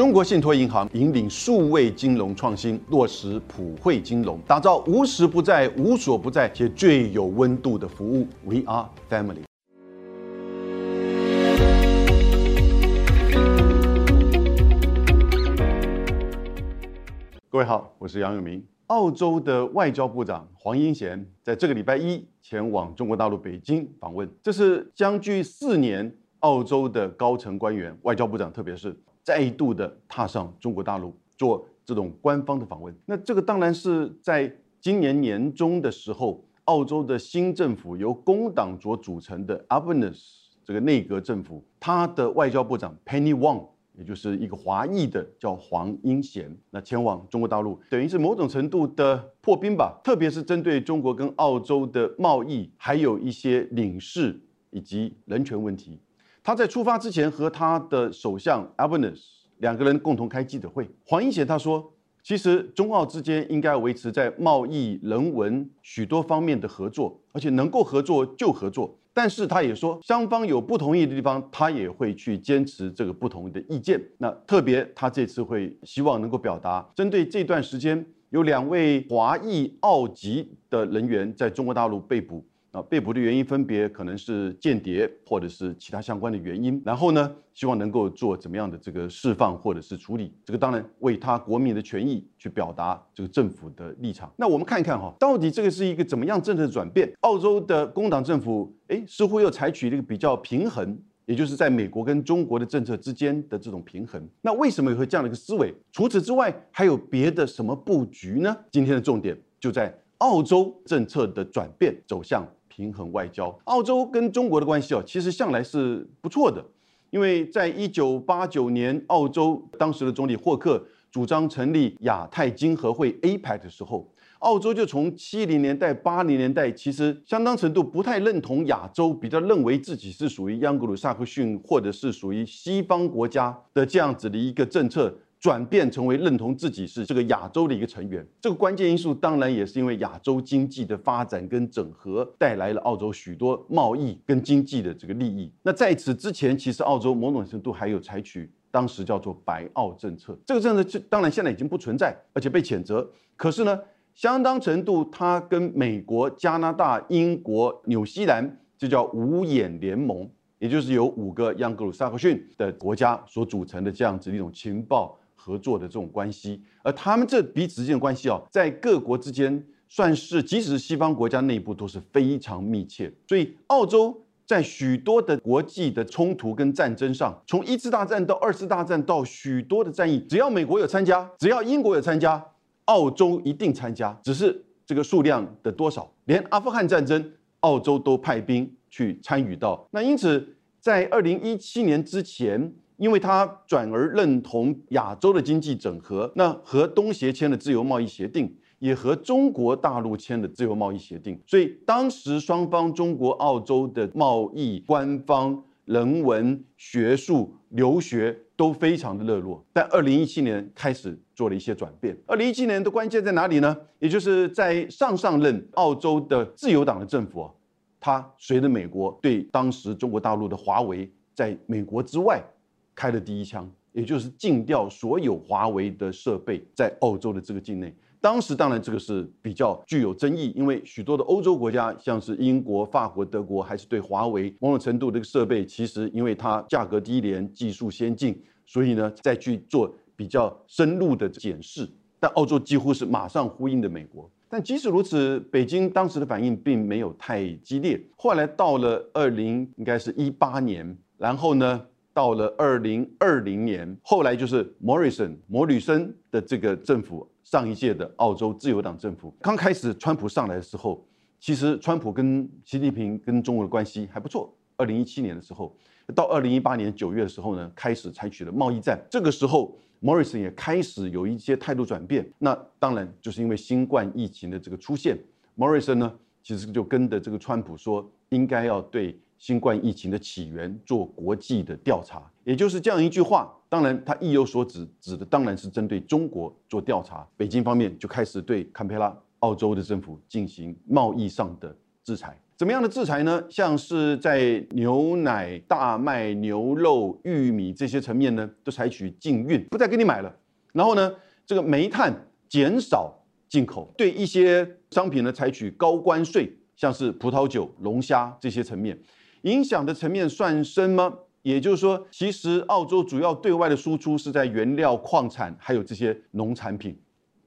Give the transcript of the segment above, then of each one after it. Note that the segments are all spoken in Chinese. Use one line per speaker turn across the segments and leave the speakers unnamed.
中国信托银行引领数位金融创新，落实普惠金融，打造无时不在、无所不在且最有温度的服务。We are family。各位好，我是杨永明。澳洲的外交部长黄英贤在这个礼拜一前往中国大陆北京访问，这是将近四年，澳洲的高层官员、外交部长，特别是。再度的踏上中国大陆做这种官方的访问，那这个当然是在今年年中的时候，澳洲的新政府由工党所组成的 Albanese 这个内阁政府，他的外交部长 Penny Wong，也就是一个华裔的叫黄英贤，那前往中国大陆，等于是某种程度的破冰吧，特别是针对中国跟澳洲的贸易，还有一些领事以及人权问题。他在出发之前和他的首相 Albanese 两个人共同开记者会。黄英贤他说，其实中澳之间应该维持在贸易、人文许多方面的合作，而且能够合作就合作。但是他也说，双方有不同意的地方，他也会去坚持这个不同的意见。那特别他这次会希望能够表达，针对这段时间有两位华裔澳籍的人员在中国大陆被捕。啊，被捕的原因分别可能是间谍，或者是其他相关的原因。然后呢，希望能够做怎么样的这个释放或者是处理。这个当然为他国民的权益去表达这个政府的立场。那我们看一看哈，到底这个是一个怎么样政策的转变？澳洲的工党政府，哎，似乎又采取了一个比较平衡，也就是在美国跟中国的政策之间的这种平衡。那为什么会这样的一个思维？除此之外，还有别的什么布局呢？今天的重点就在澳洲政策的转变走向。平衡外交，澳洲跟中国的关系哦，其实向来是不错的。因为在一九八九年，澳洲当时的总理霍克主张成立亚太经合会 （APEC） 的时候，澳洲就从七零年代、八零年代，其实相当程度不太认同亚洲，比较认为自己是属于央格鲁萨克逊或者是属于西方国家的这样子的一个政策。转变成为认同自己是这个亚洲的一个成员，这个关键因素当然也是因为亚洲经济的发展跟整合带来了澳洲许多贸易跟经济的这个利益。那在此之前，其实澳洲某种程度还有采取当时叫做“白澳政策”，这个政策当然现在已经不存在，而且被谴责。可是呢，相当程度它跟美国、加拿大、英国、纽西兰就叫五眼联盟，也就是由五个央格鲁萨克逊的国家所组成的这样子一种情报。合作的这种关系，而他们这彼此之间的关系哦，在各国之间算是，即使是西方国家内部都是非常密切。所以，澳洲在许多的国际的冲突跟战争上，从一次大战到二次大战到许多的战役，只要美国有参加，只要英国有参加，澳洲一定参加，只是这个数量的多少。连阿富汗战争，澳洲都派兵去参与到。那因此，在二零一七年之前。因为他转而认同亚洲的经济整合，那和东协签的自由贸易协定，也和中国大陆签的自由贸易协定，所以当时双方中国、澳洲的贸易、官方、人文、学术、留学都非常的热络。但二零一七年开始做了一些转变。二零一七年的关键在哪里呢？也就是在上上任澳洲的自由党的政府，他随着美国对当时中国大陆的华为在美国之外。开了第一枪，也就是禁掉所有华为的设备在澳洲的这个境内。当时当然这个是比较具有争议，因为许多的欧洲国家，像是英国、法国、德国，还是对华为某种程度这个设备，其实因为它价格低廉、技术先进，所以呢再去做比较深入的检视。但澳洲几乎是马上呼应的美国。但即使如此，北京当时的反应并没有太激烈。后来到了二零，应该是一八年，然后呢？到了二零二零年，后来就是 Morrison 摩里森的这个政府，上一届的澳洲自由党政府刚开始，川普上来的时候，其实川普跟习近平跟中国的关系还不错。二零一七年的时候，到二零一八年九月的时候呢，开始采取了贸易战。这个时候，Morrison 也开始有一些态度转变。那当然就是因为新冠疫情的这个出现，Morrison 呢，其实就跟着这个川普说，应该要对。新冠疫情的起源做国际的调查，也就是这样一句话。当然，他意有所指，指的当然是针对中国做调查。北京方面就开始对堪培拉澳洲的政府进行贸易上的制裁。怎么样的制裁呢？像是在牛奶、大麦、牛肉、玉米这些层面呢，都采取禁运，不再给你买了。然后呢，这个煤炭减少进口，对一些商品呢采取高关税，像是葡萄酒、龙虾这些层面，影响的层面算深吗？也就是说，其实澳洲主要对外的输出是在原料、矿产还有这些农产品，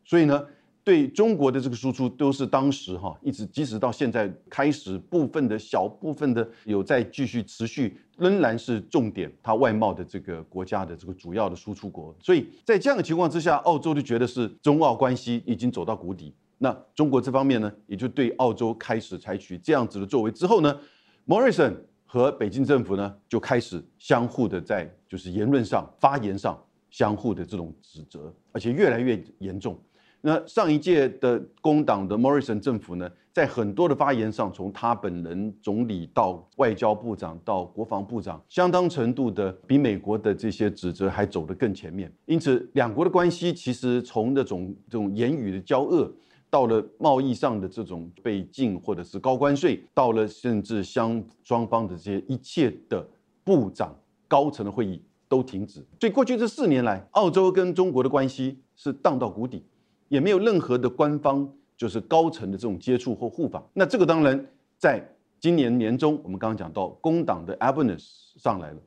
所以呢。对中国的这个输出都是当时哈一直即使到现在开始部分的小部分的有在继续持续仍然是重点，它外贸的这个国家的这个主要的输出国，所以在这样的情况之下，澳洲就觉得是中澳关系已经走到谷底。那中国这方面呢，也就对澳洲开始采取这样子的作为之后呢，Morrison 和北京政府呢就开始相互的在就是言论上发言上相互的这种指责，而且越来越严重。那上一届的工党的 Morrison 政府呢，在很多的发言上，从他本人、总理到外交部长到国防部长，相当程度的比美国的这些指责还走得更前面。因此，两国的关系其实从那种这种言语的交恶，到了贸易上的这种被禁或者是高关税，到了甚至相双方的这些一切的部长高层的会议都停止。所以过去这四年来，澳洲跟中国的关系是荡到谷底。也没有任何的官方就是高层的这种接触或互访。那这个当然在今年年中，我们刚刚讲到工党的 Albanese 上来了。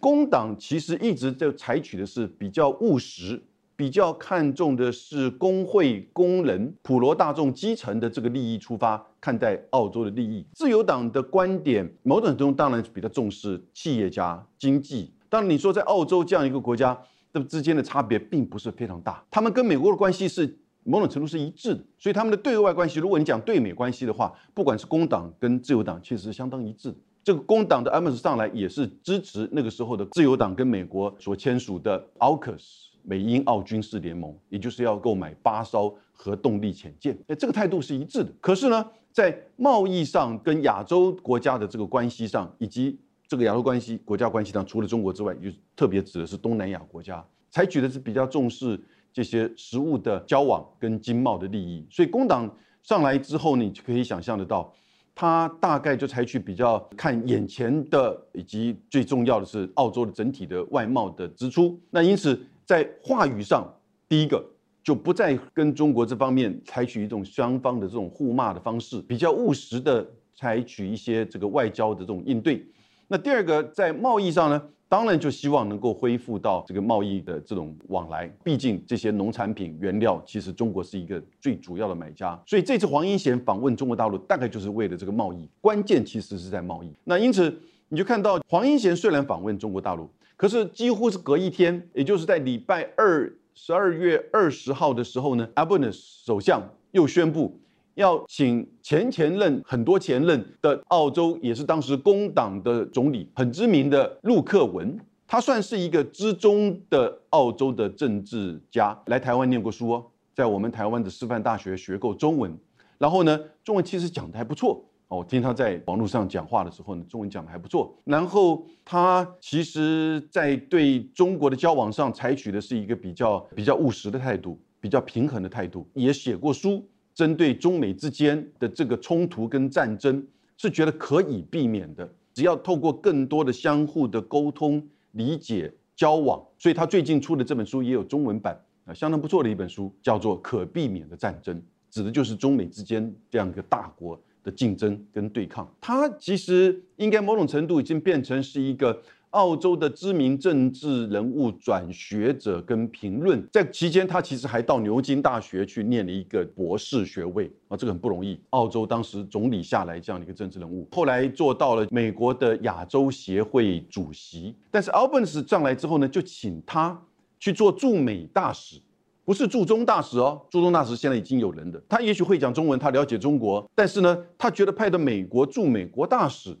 工党其实一直在采取的是比较务实、比较看重的是工会、工人、普罗大众基层的这个利益出发看待澳洲的利益。自由党的观点，某种程度当然比较重视企业家、经济。当然你说在澳洲这样一个国家。这之间的差别并不是非常大，他们跟美国的关系是某种程度是一致的，所以他们的对外关系，如果你讲对美关系的话，不管是工党跟自由党，其实是相当一致的。这个工党的 a m s 上来也是支持那个时候的自由党跟美国所签署的 AUKUS 美英澳军事联盟，也就是要购买八艘核动力潜舰，哎，这个态度是一致的。可是呢，在贸易上跟亚洲国家的这个关系上，以及这个亚洲关系、国家关系上，除了中国之外，就特别指的是东南亚国家，采取的是比较重视这些实物的交往跟经贸的利益。所以工党上来之后，你就可以想象得到，他大概就采取比较看眼前的，以及最重要的是澳洲的整体的外贸的支出。那因此在话语上，第一个就不再跟中国这方面采取一种双方的这种互骂的方式，比较务实的采取一些这个外交的这种应对。那第二个在贸易上呢，当然就希望能够恢复到这个贸易的这种往来。毕竟这些农产品原料，其实中国是一个最主要的买家。所以这次黄英贤访问中国大陆，大概就是为了这个贸易。关键其实是在贸易。那因此你就看到黄英贤虽然访问中国大陆，可是几乎是隔一天，也就是在礼拜二十二月二十号的时候呢，阿布纳首相又宣布。要请前前任很多前任的澳洲，也是当时工党的总理，很知名的陆克文，他算是一个资中的澳洲的政治家，来台湾念过书哦，在我们台湾的师范大学学过中文，然后呢，中文其实讲的还不错哦，听他在网络上讲话的时候呢，中文讲的还不错，然后他其实在对中国的交往上采取的是一个比较比较务实的态度，比较平衡的态度，也写过书。针对中美之间的这个冲突跟战争，是觉得可以避免的，只要透过更多的相互的沟通、理解、交往。所以他最近出的这本书也有中文版啊，相当不错的一本书，叫做《可避免的战争》，指的就是中美之间这样一个大国的竞争跟对抗。它其实应该某种程度已经变成是一个。澳洲的知名政治人物转学者跟评论，在期间他其实还到牛津大学去念了一个博士学位啊，这个很不容易。澳洲当时总理下来这样的一个政治人物，后来做到了美国的亚洲协会主席。但是 Albans 上来之后呢，就请他去做驻美大使，不是驻中大使哦，驻中大使现在已经有人的，他也许会讲中文，他了解中国，但是呢，他觉得派的美国驻美国大使。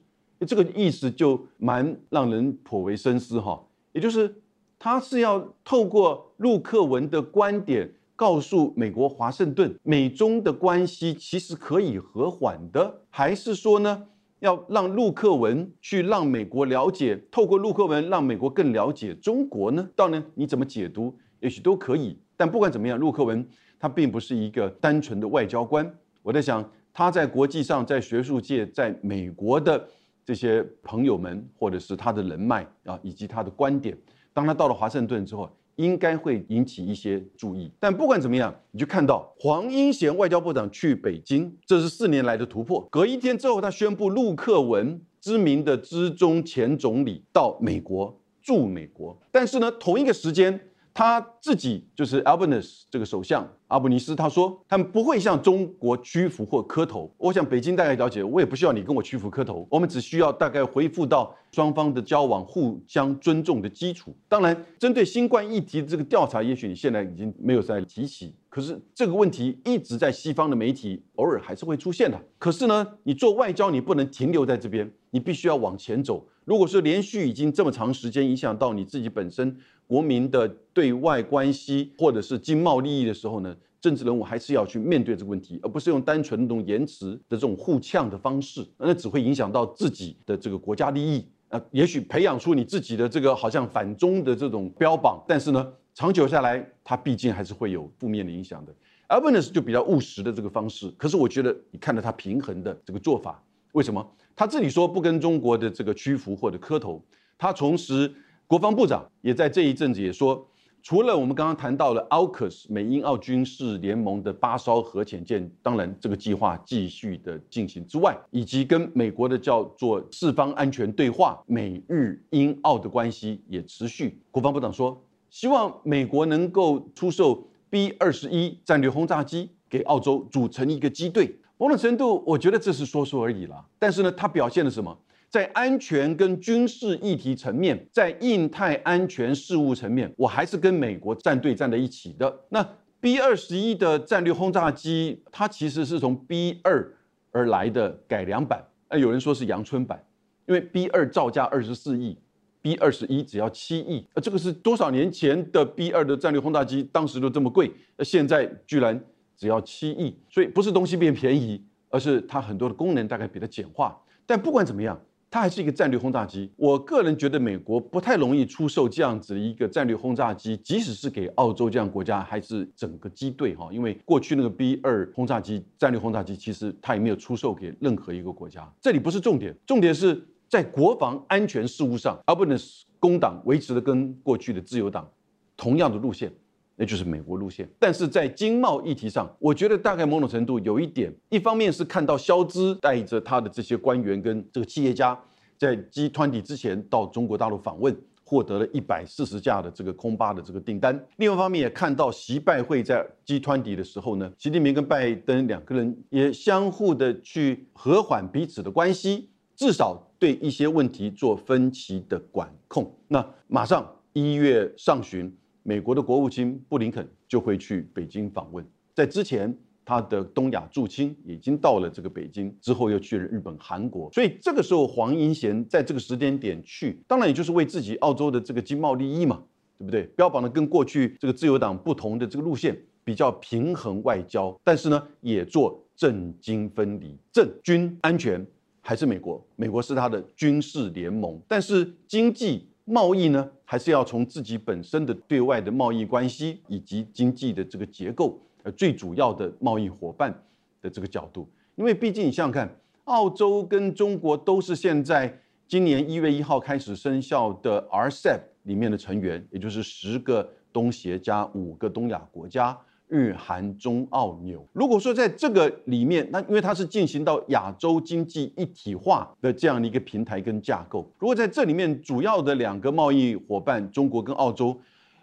这个意思就蛮让人颇为深思哈，也就是他是要透过陆克文的观点，告诉美国华盛顿，美中的关系其实可以和缓的，还是说呢，要让陆克文去让美国了解，透过陆克文让美国更了解中国呢？当然你怎么解读，也许都可以。但不管怎么样，陆克文他并不是一个单纯的外交官，我在想。他在国际上、在学术界、在美国的这些朋友们，或者是他的人脉啊，以及他的观点，当他到了华盛顿之后，应该会引起一些注意。但不管怎么样，你就看到黄英贤外交部长去北京，这是四年来的突破。隔一天之后，他宣布陆克文，知名的资中前总理到美国驻美国。但是呢，同一个时间。他自己就是 Albanese 这个首相阿布尼斯，他说他们不会向中国屈服或磕头。我想北京大概了解，我也不需要你跟我屈服磕头，我们只需要大概回复到双方的交往互相尊重的基础。当然，针对新冠议题的这个调查，也许你现在已经没有再提起，可是这个问题一直在西方的媒体偶尔还是会出现的。可是呢，你做外交你不能停留在这边，你必须要往前走。如果说连续已经这么长时间影响到你自己本身。国民的对外关系或者是经贸利益的时候呢，政治人物还是要去面对这个问题，而不是用单纯那种言辞的这种互呛的方式，那只会影响到自己的这个国家利益啊。也许培养出你自己的这个好像反中的这种标榜，但是呢，长久下来，它毕竟还是会有负面的影响的。Albanese 就比较务实的这个方式，可是我觉得你看到他平衡的这个做法，为什么？他自己说不跟中国的这个屈服或者磕头，他同时。国防部长也在这一阵子也说，除了我们刚刚谈到了 AUKUS 美英澳军事联盟的八艘核潜舰，当然这个计划继续的进行之外，以及跟美国的叫做四方安全对话，美日英澳的关系也持续。国防部长说，希望美国能够出售 B 二十一战略轰炸机给澳洲，组成一个机队。某种程度，我觉得这是说说而已了。但是呢，它表现了什么？在安全跟军事议题层面，在印太安全事务层面，我还是跟美国站队站在一起的。那 B 二十一的战略轰炸机，它其实是从 B 二而来的改良版。呃，有人说是阳春版，因为 B 二造价二十四亿，B 二十一只要七亿。呃，这个是多少年前的 B 二的战略轰炸机，当时都这么贵，那现在居然只要七亿。所以不是东西变便宜，而是它很多的功能大概比它简化。但不管怎么样。它还是一个战略轰炸机。我个人觉得，美国不太容易出售这样子的一个战略轰炸机，即使是给澳洲这样国家，还是整个机队哈。因为过去那个 B 二轰炸机、战略轰炸机，其实它也没有出售给任何一个国家。这里不是重点，重点是在国防安全事务上，Albanese 工党维持的跟过去的自由党同样的路线。那就是美国路线，但是在经贸议题上，我觉得大概某种程度有一点，一方面是看到肖兹带着他的这些官员跟这个企业家，在 G 团体之前到中国大陆访问，获得了一百四十架的这个空巴的这个订单；另外一方面也看到习拜会在 G 团体的时候呢，习近平跟拜登两个人也相互的去和缓彼此的关系，至少对一些问题做分歧的管控。那马上一月上旬。美国的国务卿布林肯就会去北京访问，在之前他的东亚驻青已经到了这个北京，之后又去了日本、韩国，所以这个时候黄英贤在这个时间点去，当然也就是为自己澳洲的这个经贸利益嘛，对不对？标榜的跟过去这个自由党不同的这个路线，比较平衡外交，但是呢也做政经分离，政军安全还是美国，美国是他的军事联盟，但是经济。贸易呢，还是要从自己本身的对外的贸易关系以及经济的这个结构，呃，最主要的贸易伙伴的这个角度。因为毕竟你想想看，澳洲跟中国都是现在今年一月一号开始生效的 RCEP 里面的成员，也就是十个东协加五个东亚国家。日韩中澳纽，如果说在这个里面，那因为它是进行到亚洲经济一体化的这样的一个平台跟架构，如果在这里面主要的两个贸易伙伴中国跟澳洲，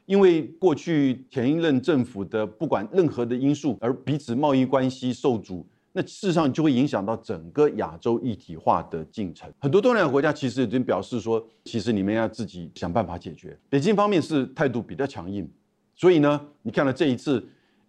因为过去前一任政府的不管任何的因素而彼此贸易关系受阻，那事实上就会影响到整个亚洲一体化的进程。很多东南亚国家其实已经表示说，其实你们要自己想办法解决。北京方面是态度比较强硬，所以呢，你看了这一次。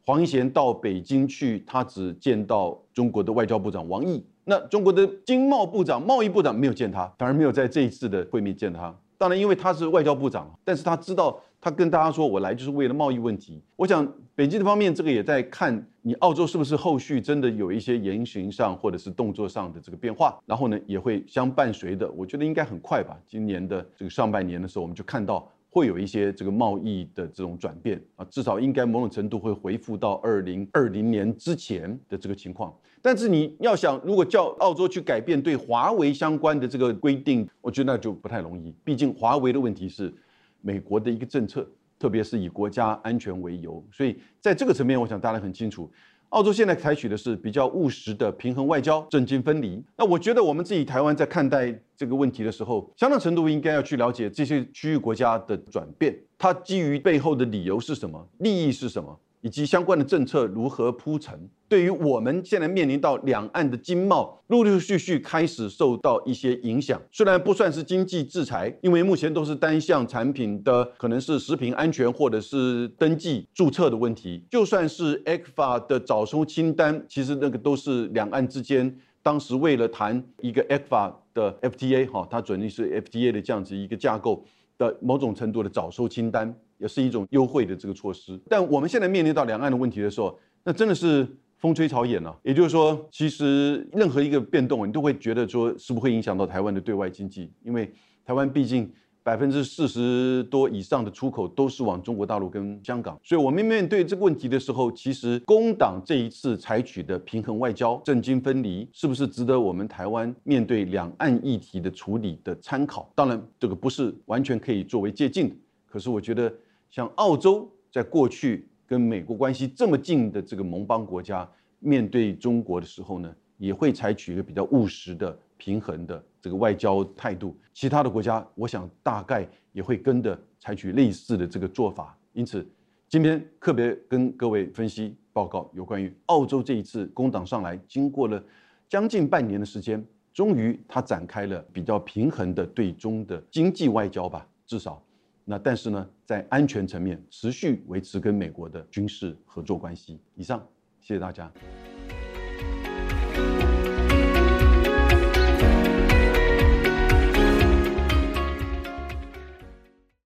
黄英贤到北京去，他只见到中国的外交部长王毅。那中国的经贸部长、贸易部长没有见他，反而没有在这一次的会面见他。当然，因为他是外交部长，但是他知道，他跟大家说：“我来就是为了贸易问题。”我想，北京的方面这个也在看你澳洲是不是后续真的有一些言行上或者是动作上的这个变化，然后呢，也会相伴随的。我觉得应该很快吧。今年的这个上半年的时候，我们就看到。会有一些这个贸易的这种转变啊，至少应该某种程度会恢复到二零二零年之前的这个情况。但是你要想，如果叫澳洲去改变对华为相关的这个规定，我觉得那就不太容易。毕竟华为的问题是美国的一个政策，特别是以国家安全为由，所以在这个层面，我想大家很清楚。澳洲现在采取的是比较务实的平衡外交、政经分离。那我觉得我们自己台湾在看待这个问题的时候，相当程度应该要去了解这些区域国家的转变，它基于背后的理由是什么，利益是什么。以及相关的政策如何铺陈，对于我们现在面临到两岸的经贸陆陆续续开始受到一些影响，虽然不算是经济制裁，因为目前都是单项产品的，可能是食品安全或者是登记注册的问题。就算是 ECFA 的早收清单，其实那个都是两岸之间当时为了谈一个 ECFA 的 FTA 哈，它准定是 FTA 的这样子一个架构的某种程度的早收清单。也是一种优惠的这个措施，但我们现在面临到两岸的问题的时候，那真的是风吹草偃了。也就是说，其实任何一个变动，你都会觉得说，是不会影响到台湾的对外经济？因为台湾毕竟百分之四十多以上的出口都是往中国大陆跟香港，所以我们面对这个问题的时候，其实工党这一次采取的平衡外交、政经分离，是不是值得我们台湾面对两岸议题的处理的参考？当然，这个不是完全可以作为借鉴的。可是我觉得。像澳洲在过去跟美国关系这么近的这个盟邦国家，面对中国的时候呢，也会采取一个比较务实的、平衡的这个外交态度。其他的国家，我想大概也会跟着采取类似的这个做法。因此，今天特别跟各位分析报告有关于澳洲这一次工党上来，经过了将近半年的时间，终于他展开了比较平衡的对中的经济外交吧，至少。那但是呢，在安全层面持续维持跟美国的军事合作关系。以上，谢谢大家。